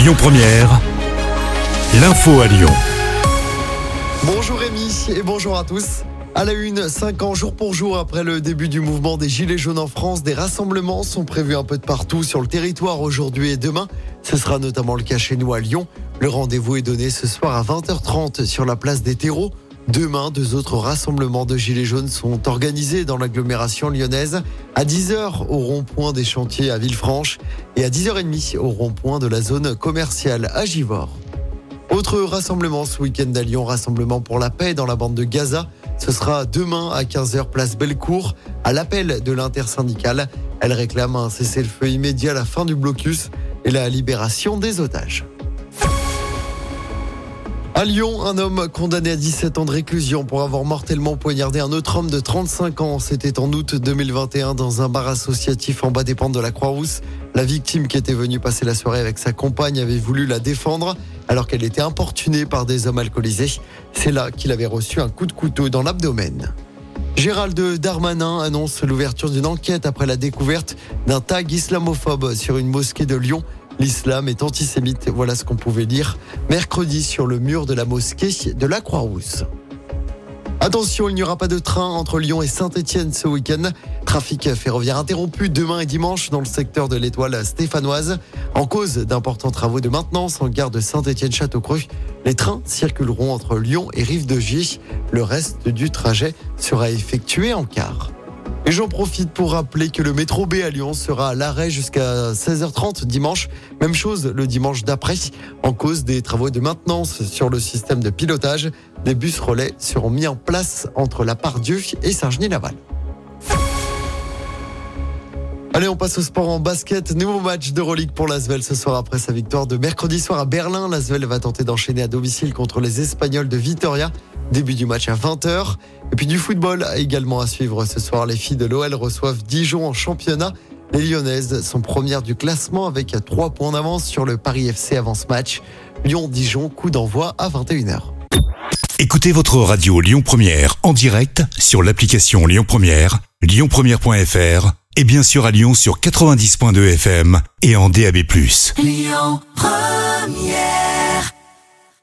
Lyon Première, l'info à Lyon. Bonjour Rémi et bonjour à tous. À la une, 5 ans jour pour jour après le début du mouvement des Gilets jaunes en France, des rassemblements sont prévus un peu de partout sur le territoire aujourd'hui et demain. Ce sera notamment le cas chez nous à Lyon. Le rendez-vous est donné ce soir à 20h30 sur la place des terreaux. Demain, deux autres rassemblements de Gilets jaunes sont organisés dans l'agglomération lyonnaise. À 10h au rond-point des chantiers à Villefranche et à 10h30 au rond-point de la zone commerciale à Givors. Autre rassemblement ce week-end à Lyon, rassemblement pour la paix dans la bande de Gaza. Ce sera demain à 15h place Bellecour à l'appel de l'intersyndicale. Elle réclame un cessez-le-feu immédiat la fin du blocus et la libération des otages. À Lyon, un homme condamné à 17 ans de réclusion pour avoir mortellement poignardé un autre homme de 35 ans. C'était en août 2021 dans un bar associatif en bas des pentes de la Croix-Rousse. La victime qui était venue passer la soirée avec sa compagne avait voulu la défendre alors qu'elle était importunée par des hommes alcoolisés. C'est là qu'il avait reçu un coup de couteau dans l'abdomen. Gérald Darmanin annonce l'ouverture d'une enquête après la découverte d'un tag islamophobe sur une mosquée de Lyon. L'islam est antisémite, voilà ce qu'on pouvait lire mercredi sur le mur de la mosquée de la Croix-Rousse. Attention, il n'y aura pas de train entre Lyon et Saint-Etienne ce week-end. Trafic ferroviaire interrompu demain et dimanche dans le secteur de l'étoile stéphanoise. En cause d'importants travaux de maintenance en gare de Saint-Etienne-Château-Creux, les trains circuleront entre Lyon et Rive-de-Gier. Le reste du trajet sera effectué en car. J'en profite pour rappeler que le métro B à Lyon sera à l'arrêt jusqu'à 16h30 dimanche. Même chose le dimanche d'après. En cause des travaux de maintenance sur le système de pilotage, des bus relais seront mis en place entre la Pardieu et Saint-Genis-Laval. Allez, on passe au sport en basket. Nouveau match d'Euroleague pour l'Asvel ce soir après sa victoire de mercredi soir à Berlin. L'Asvel va tenter d'enchaîner à domicile contre les Espagnols de Vitoria. Début du match à 20h. Et puis du football également à suivre ce soir. Les filles de l'OL reçoivent Dijon en championnat. Les Lyonnaises sont premières du classement avec 3 points d'avance sur le Paris FC avant ce match. Lyon-Dijon, coup d'envoi à 21h. Écoutez votre radio Lyon Première en direct sur l'application Lyon Première, lyonpremière.fr et bien sûr à Lyon sur 90.2 FM et en DAB+. Lyon Première